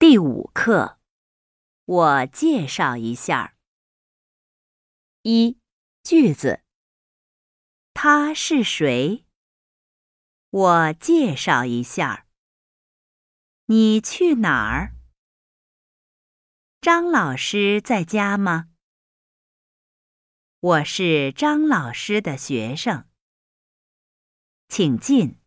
第五课我介绍一下一句子他是谁？我介绍一下你去哪儿？张老师在家吗？我是张老师的学生。请进。